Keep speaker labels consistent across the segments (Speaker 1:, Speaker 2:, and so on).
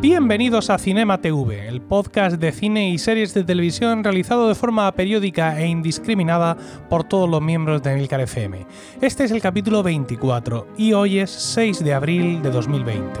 Speaker 1: Bienvenidos a Cinema TV, el podcast de cine y series de televisión realizado de forma periódica e indiscriminada por todos los miembros de Milcar FM. Este es el capítulo 24 y hoy es 6 de abril de 2020.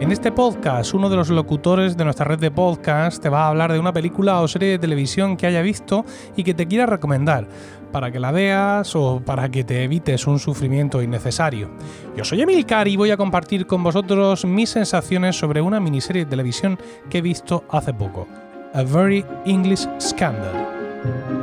Speaker 1: En este podcast, uno de los locutores de nuestra red de podcast te va a hablar de una película o serie de televisión que haya visto y que te quiera recomendar para que la veas o para que te evites un sufrimiento innecesario. Yo soy Emilcar y voy a compartir con vosotros mis sensaciones sobre una miniserie de televisión que he visto hace poco, A Very English Scandal.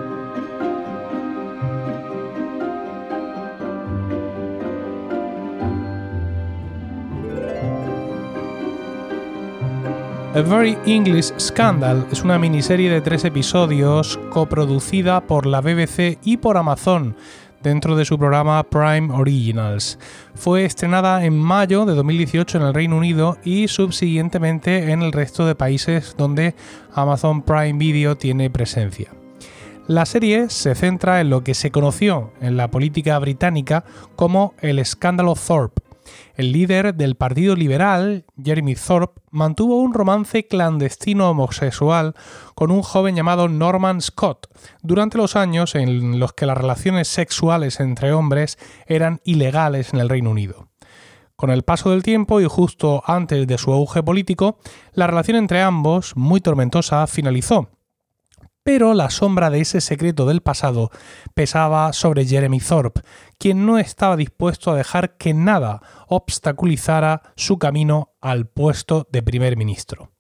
Speaker 1: A Very English Scandal es una miniserie de tres episodios coproducida por la BBC y por Amazon dentro de su programa Prime Originals. Fue estrenada en mayo de 2018 en el Reino Unido y subsiguientemente en el resto de países donde Amazon Prime Video tiene presencia. La serie se centra en lo que se conoció en la política británica como el escándalo Thorpe, el líder del Partido Liberal, Jeremy Thorpe, mantuvo un romance clandestino homosexual con un joven llamado Norman Scott durante los años en los que las relaciones sexuales entre hombres eran ilegales en el Reino Unido. Con el paso del tiempo y justo antes de su auge político, la relación entre ambos, muy tormentosa, finalizó, pero la sombra de ese secreto del pasado pesaba sobre Jeremy Thorpe, quien no estaba dispuesto a dejar que nada obstaculizara su camino al puesto de primer ministro.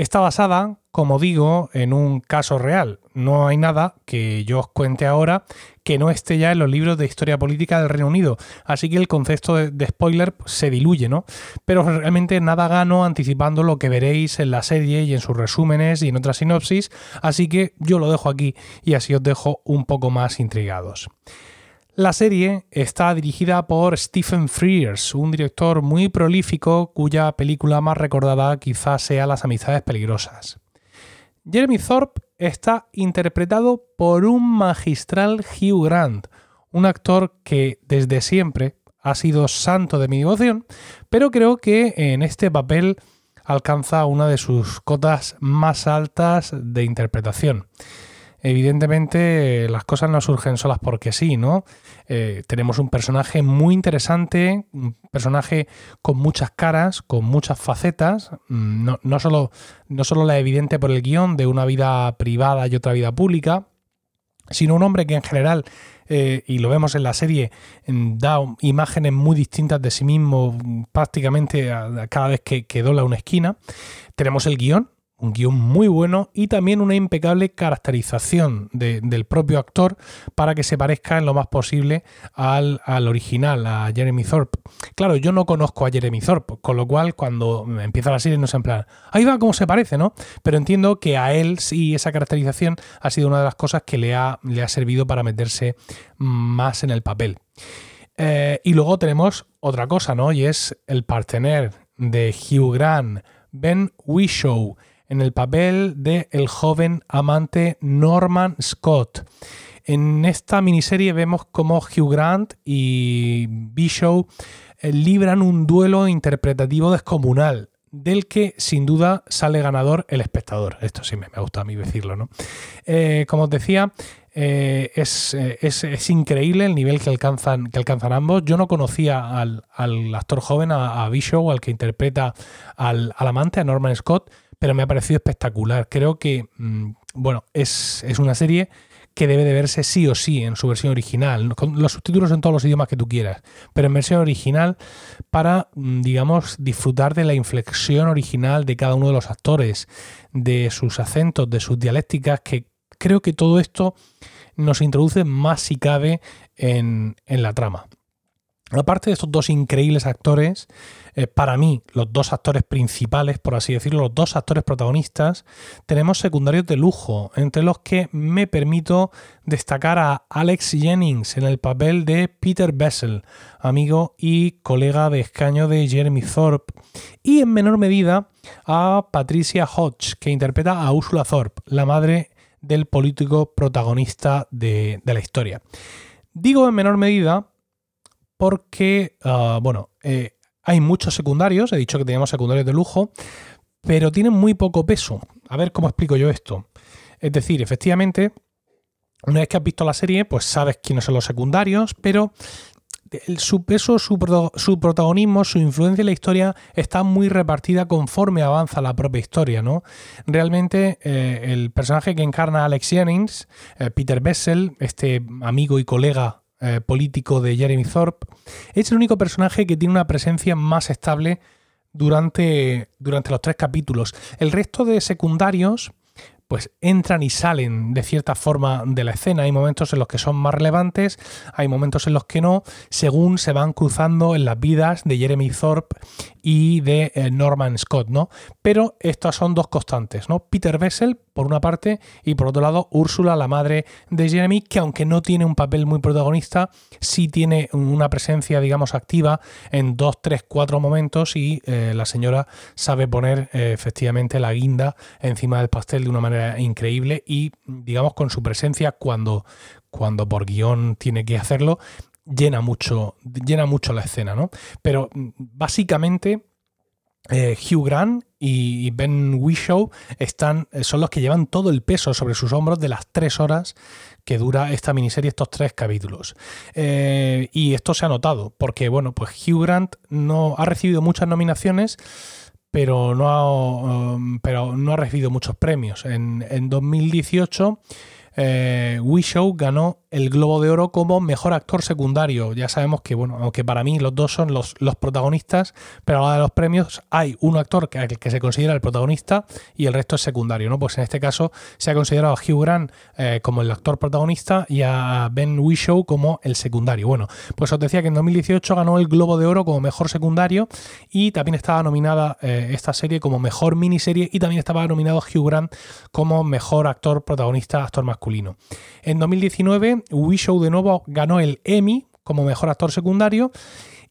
Speaker 1: Está basada, como digo, en un caso real. No hay nada que yo os cuente ahora que no esté ya en los libros de historia política del Reino Unido. Así que el concepto de, spoiler se diluye, ¿no? Pero realmente nada gano anticipando lo que veréis en la serie y en sus resúmenes y en otras sinopsis. Así que yo lo dejo aquí y así os dejo un poco más intrigados. La serie está dirigida por Stephen Frears, un director muy prolífico cuya película más recordada quizás sea Las Amistades Peligrosas. Jeremy Thorpe está interpretado por un magistral Hugh Grant, un actor que desde siempre ha sido santo de mi devoción, pero creo que en este papel alcanza una de sus cotas más altas de interpretación evidentemente las cosas no surgen solas porque sí, ¿no? Eh, tenemos un personaje muy interesante, un personaje con muchas caras, con muchas facetas, mm, no, no, solo, no solo la evidente por el guion de una vida privada y otra vida pública, sino un hombre que en general, eh, y lo vemos en la serie, da imágenes muy distintas de sí mismo prácticamente cada vez que, que dobla una esquina. Tenemos el guion, un guion muy bueno y también una impecable caracterización del propio actor para que se parezca en lo más posible al, original, a Jeremy Thorpe. Claro, yo no conozco a Jeremy Thorpe, con lo cual cuando empieza la serie no sé en plan, ahí va cómo se parece, ¿no? Pero entiendo que a él sí esa caracterización ha sido una de las cosas que le ha, le ha servido para meterse más en el papel. Eh, y luego tenemos otra cosa, ¿no? Y es el partener de Hugh Grant, Ben Whishaw en el papel de el joven amante Norman Scott. En esta miniserie vemos cómo Hugh Grant y Bishop eh, libran un duelo interpretativo descomunal, del que sin duda sale ganador el espectador. Esto sí me, gusta a mí decirlo, ¿no? Eh, como os decía, eh, es, increíble el nivel que alcanzan, que alcanzan ambos. Yo no conocía al, actor joven, a, a Bishop, al que interpreta al, al amante, a Norman Scott pero me ha parecido espectacular. Creo que, mm, bueno, es, una serie que debe de verse sí o sí en su versión original, con los subtítulos en todos los idiomas que tú quieras, pero en versión original para, mm, digamos, disfrutar de la inflexión original de cada uno de los actores, de sus acentos, de sus dialécticas, que creo que todo esto nos introduce más si cabe en, en la trama. Aparte de estos dos increíbles actores, eh, para mí, los dos actores principales, por así decirlo, los dos actores protagonistas, tenemos secundarios de lujo, entre los que me permito destacar a Alex Jennings en el papel de Peter Bessel, amigo y colega de escaño de Jeremy Thorpe, y en menor medida a Patricia Hodge, que interpreta a Ursula Thorpe, la madre del político protagonista de, la historia. Digo en menor medida porque, ah, bueno, eh, hay muchos secundarios, he dicho que teníamos secundarios de lujo, pero tienen muy poco peso. A ver cómo explico yo esto. Es decir, efectivamente, una vez que has visto la serie, pues sabes quiénes son los secundarios, pero su peso, su, protagonismo, su influencia en la historia está muy repartida conforme avanza la propia historia, ¿no? Realmente eh, el personaje que encarna Alex Jennings, eh, Peter Bessel, este amigo y colega eh, político de Jeremy Thorpe, es el único personaje que tiene una presencia más estable durante, durante los tres capítulos. El resto de secundarios pues entran y salen de cierta forma de la escena. Hay momentos en los que son más relevantes, hay momentos en los que no, según se van cruzando en las vidas de Jeremy Thorpe y de eh, Norman Scott, ¿no? Pero estas son dos constantes, ¿no? Peter Bessel, por una parte, y por otro lado, Úrsula, la madre de Jeremy, que aunque no tiene un papel muy protagonista, sí tiene una presencia, digamos, activa en dos, tres, cuatro momentos y eh, la señora sabe poner eh, efectivamente la guinda encima del pastel de una manera increíble y, digamos, con su presencia cuando, cuando por guion tiene que hacerlo, llena mucho, llena mucho la escena, ¿no? Pero mm, básicamente eh, Hugh Grant y Ben Whishaw están, eh, son los que llevan todo el peso sobre sus hombros de las tres horas que dura esta miniserie, estos tres capítulos. Eh, y esto se ha notado, porque bueno, pues Hugh Grant no ha recibido muchas nominaciones, pero no ha, um, pero no ha recibido muchos premios. En, en 2018 eh, Wishow ganó el Globo de Oro como mejor actor secundario. Ya sabemos que, bueno, aunque para mí los dos son los, protagonistas, pero a la hora de los premios hay un actor que, se considera el protagonista y el resto es secundario, ¿no? Pues en este caso se ha considerado a Hugh Grant eh, como el actor protagonista y a Ben Wishow como el secundario. Bueno, pues os decía que en 2018 ganó el Globo de Oro como mejor secundario y también estaba nominada eh, esta serie como mejor miniserie y también estaba nominado Hugh Grant como mejor actor protagonista, actor masculino. En 2019, Wishow de nuevo ganó el Emmy como mejor actor secundario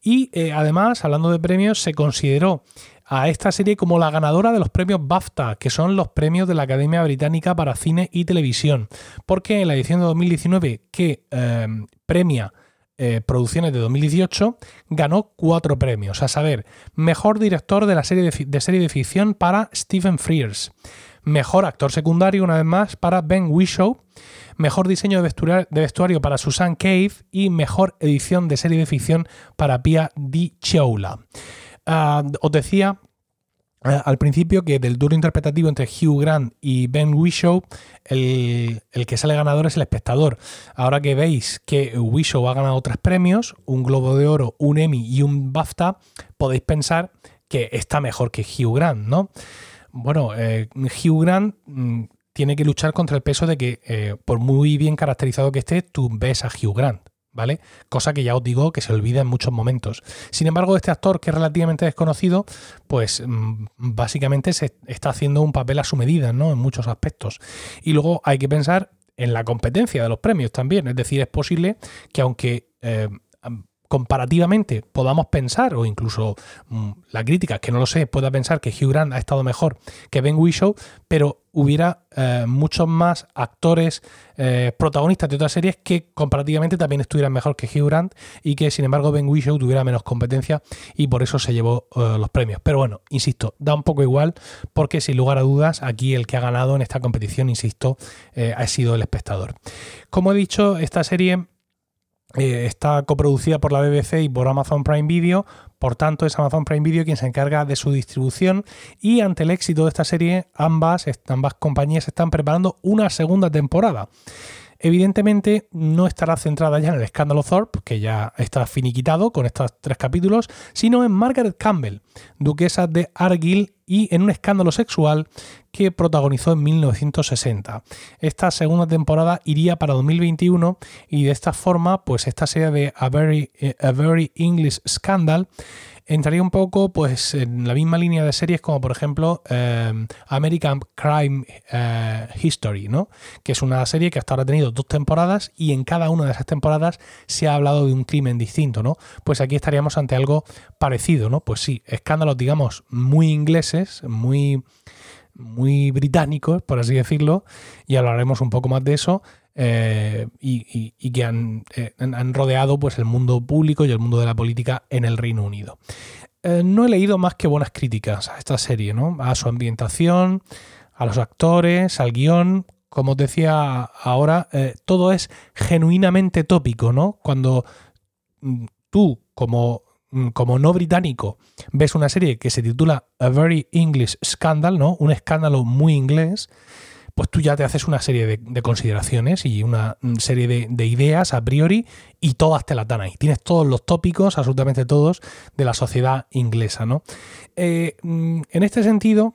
Speaker 1: y eh, además, hablando de premios, se consideró a esta serie como la ganadora de los premios BAFTA, que son los premios de la Academia Británica para Cine y Televisión, porque en la edición de 2019 que em, premia eh, producciones de 2018 ganó cuatro premios, a saber, mejor director de la serie de, de serie de ficción para Stephen Frears, Mejor actor secundario, una vez más, para Ben Whishaw. Mejor diseño de vestuario, para Susan Cave. Y mejor edición de serie de ficción para Pia Di Choula. Ah, os decía ah, al principio que del duro interpretativo entre Hugh Grant y Ben Whishaw, el, el, que sale ganador es el espectador. Ahora que veis que Whishaw ha ganado tres premios, un Globo de Oro, un Emmy y un BAFTA, podéis pensar que está mejor que Hugh Grant, ¿no? Bueno, eh, Hugh Grant mm, tiene que luchar contra el peso de que, eh, por muy bien caracterizado que esté, tú ves a Hugh Grant. ¿Vale? Cosa que ya os digo que se olvida en muchos momentos. Sin embargo, este actor, que es relativamente desconocido, pues mm, básicamente se está haciendo un papel a su medida, ¿no? En muchos aspectos. Y luego hay que pensar en la competencia de los premios también. Es decir, es posible que aunque eh, comparativamente podamos pensar, o incluso mm, la crítica, que no lo sé, pueda pensar que Hugh Grant ha estado mejor que Ben Whishaw, pero hubiera eh, muchos más actores eh, protagonistas de otras series que comparativamente también estuvieran mejor que Hugh Grant y que sin embargo Ben Whishaw tuviera menos competencia y por eso se llevó eh, los premios. Pero bueno, insisto, da un poco igual porque sin lugar a dudas aquí el que ha ganado en esta competición, insisto, ha sido el espectador. Como he dicho, esta serie eh, está coproducida por la BBC y por Amazon Prime Video, por tanto es Amazon Prime Video quien se encarga de su distribución y ante el éxito de esta serie ambas, ambas compañías están preparando una segunda temporada. Evidentemente no estará centrada ya en el escándalo Thorpe, que ya está finiquitado con estos tres capítulos, sino en Margaret Campbell, duquesa de Argyll y en un escándalo sexual que protagonizó en 1960. Esta segunda temporada iría para 2021 y de esta forma, pues esta serie de A Very, A Very English Scandal entraría un poco pues en la misma línea de series como por ejemplo eh, American Crime eh, History, ¿no? Que es una serie que hasta ahora ha tenido dos temporadas y en cada una de esas temporadas se ha hablado de un crimen distinto, ¿no? Pues aquí estaríamos ante algo parecido, ¿no? Pues sí, escándalos digamos muy ingleses, muy muy británicos, por así decirlo, y hablaremos un poco más de eso, eh, y, que han, han, rodeado pues, el mundo público y el mundo de la política en el Reino Unido. no he leído más que buenas críticas a esta serie, ¿no? a su ambientación, a los actores, al guion. Como os decía ahora, todo es genuinamente tópico, ¿no? Cuando mm, tú, como como no británico, ves una serie que se titula A Very English Scandal, ¿no? Un escándalo muy inglés, pues tú ya te haces una serie de, consideraciones y una mm, serie de, ideas a priori y todas te las dan ahí. Tienes todos los tópicos, absolutamente todos, de la sociedad inglesa, ¿no? Eh, mm, en este sentido,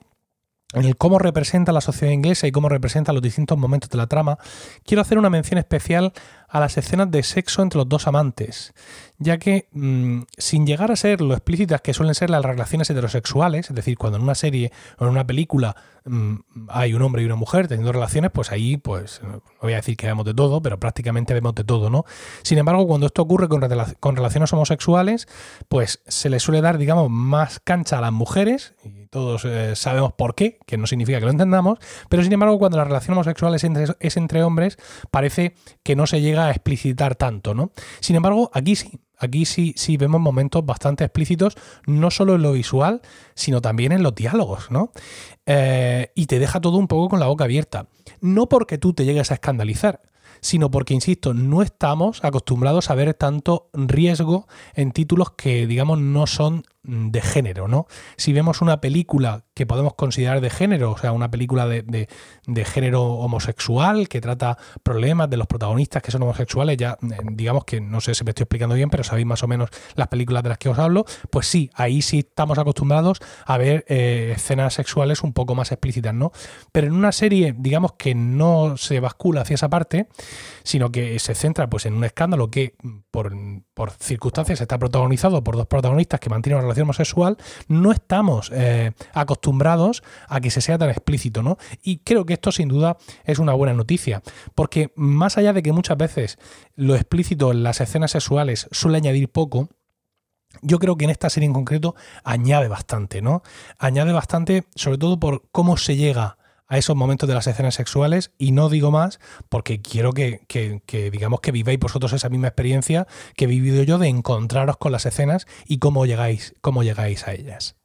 Speaker 1: en el cómo representa la sociedad inglesa y cómo representa los distintos momentos de la trama, quiero hacer una mención especial a las escenas de sexo entre los dos amantes, ya que mm, sin llegar a ser lo explícitas que suelen ser las relaciones heterosexuales, es decir, cuando en una serie o en una película mm, hay un hombre y una mujer teniendo relaciones, pues ahí, pues, no voy a decir que vemos de todo, pero prácticamente vemos de todo, ¿no? Sin embargo, cuando esto ocurre con, relaciones homosexuales, pues se le suele dar, digamos, más cancha a las mujeres, y todos eh, sabemos por qué, que no significa que lo entendamos, pero sin embargo, cuando la relación homosexual es entre hombres, parece que no se llega a explicitar tanto, ¿no? Sin embargo, aquí sí, aquí sí, sí vemos momentos bastante explícitos, no solo en lo visual, sino también en los diálogos, ¿no? Eh, y te deja todo un poco con la boca abierta. No porque tú te llegues a escandalizar, sino porque, insisto, no estamos acostumbrados a ver tanto riesgo en títulos que, digamos, no son de género, ¿no? Si vemos una película que podemos considerar de género, o sea, una película de, género homosexual que trata problemas de los protagonistas que son homosexuales, ya eh, digamos que no sé si me estoy explicando bien, pero sabéis más o menos las películas de las que os hablo, pues sí, ahí sí estamos acostumbrados a ver eh, escenas sexuales un poco más explícitas, ¿no? Pero en una serie, digamos que no se bascula hacia esa parte, sino que se centra pues en un escándalo que por, por circunstancias está protagonizado por dos protagonistas que mantienen una relación homosexual, no estamos eh, acostumbrados a que se sea tan explícito, ¿no? Y creo que esto sin duda es una buena noticia, porque más allá de que muchas veces lo explícito en las escenas sexuales suele añadir poco, yo creo que en esta serie en concreto añade bastante, ¿no? Añade bastante, sobre todo por cómo se llega a esos momentos de las escenas sexuales y no digo más porque quiero que, digamos que viváis vosotros esa misma experiencia que he vivido yo de encontraros con las escenas y cómo llegáis, cómo llegáis a ellas.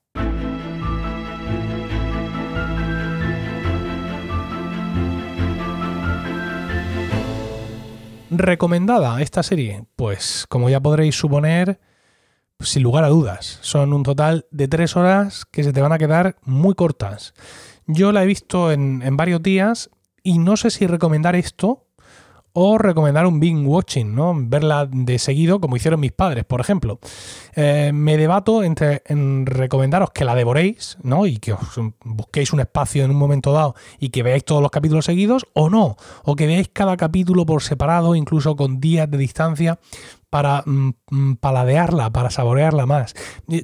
Speaker 1: ¿Recomendada esta serie? Pues como ya podréis suponer, sin lugar a dudas, son un total de tres horas que se te van a quedar muy cortas. Yo la he visto en, varios días y no sé si recomendar esto o recomendar un binge watching, ¿no? Verla de seguido, como hicieron mis padres, por ejemplo. Eh, me debato entre en recomendaros que la devoréis, ¿no? Y que os busquéis un espacio en un momento dado y que veáis todos los capítulos seguidos, o no, o que veáis cada capítulo por separado, incluso con días de distancia, para mm, mm, paladearla, para saborearla más.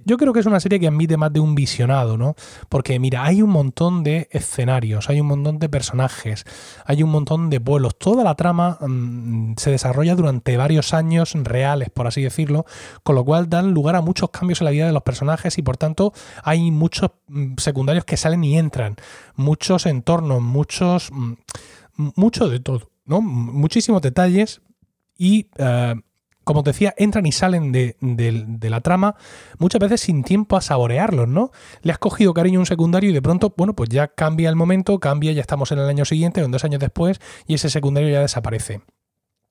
Speaker 1: Yo creo que es una serie que admite más de un visionado, ¿no? Porque mira, hay un montón de escenarios, hay un montón de personajes, hay un montón de pueblos. Toda la trama mm, se desarrolla durante varios años reales, por así decirlo, con lo cual dan lugar a muchos cambios en la vida de los personajes y por tanto hay muchos secundarios que salen y entran, muchos entornos, muchos... mucho de todo, ¿no? Muchísimos detalles y eh, como te decía, entran y salen de, la trama muchas veces sin tiempo a saborearlos, ¿no? Le has cogido cariño a un secundario y de pronto, bueno, pues ya cambia el momento, cambia, ya estamos en el año siguiente o en dos años después y ese secundario ya desaparece.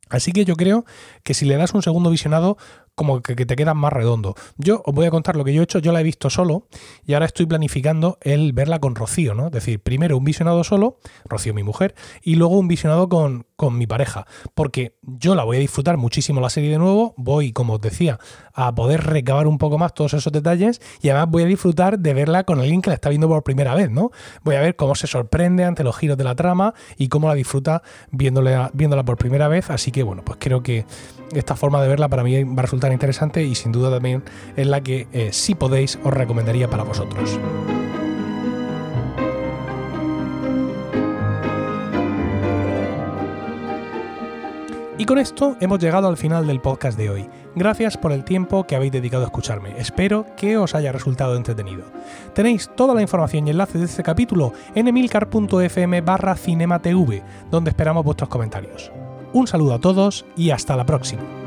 Speaker 1: Así que yo creo que si le das un segundo visionado, como que, te queda más redondo. Yo os voy a contar lo que yo he hecho, yo la he visto solo y ahora estoy planificando el verla con Rocío, ¿no? Es decir, primero un visionado solo, Rocío mi mujer, y luego un visionado con, con mi pareja, porque yo la voy a disfrutar muchísimo la serie de nuevo, voy, como os decía, a poder recabar un poco más todos esos detalles y además voy a disfrutar de verla con alguien que la está viendo por primera vez, ¿no? Voy a ver cómo se sorprende ante los giros de la trama y cómo la disfruta viéndola, viéndola por primera vez, así que bueno, pues creo que esta forma de verla para mí va a resultar interesante y sin duda también es la que eh, si podéis os recomendaría para vosotros. Y con esto hemos llegado al final del podcast de hoy. Gracias por el tiempo que habéis dedicado a escucharme. Espero que os haya resultado entretenido. Tenéis toda la información y enlaces de este capítulo en emilcar.fm barra cinematv, donde esperamos vuestros comentarios. Un saludo a todos y hasta la próxima.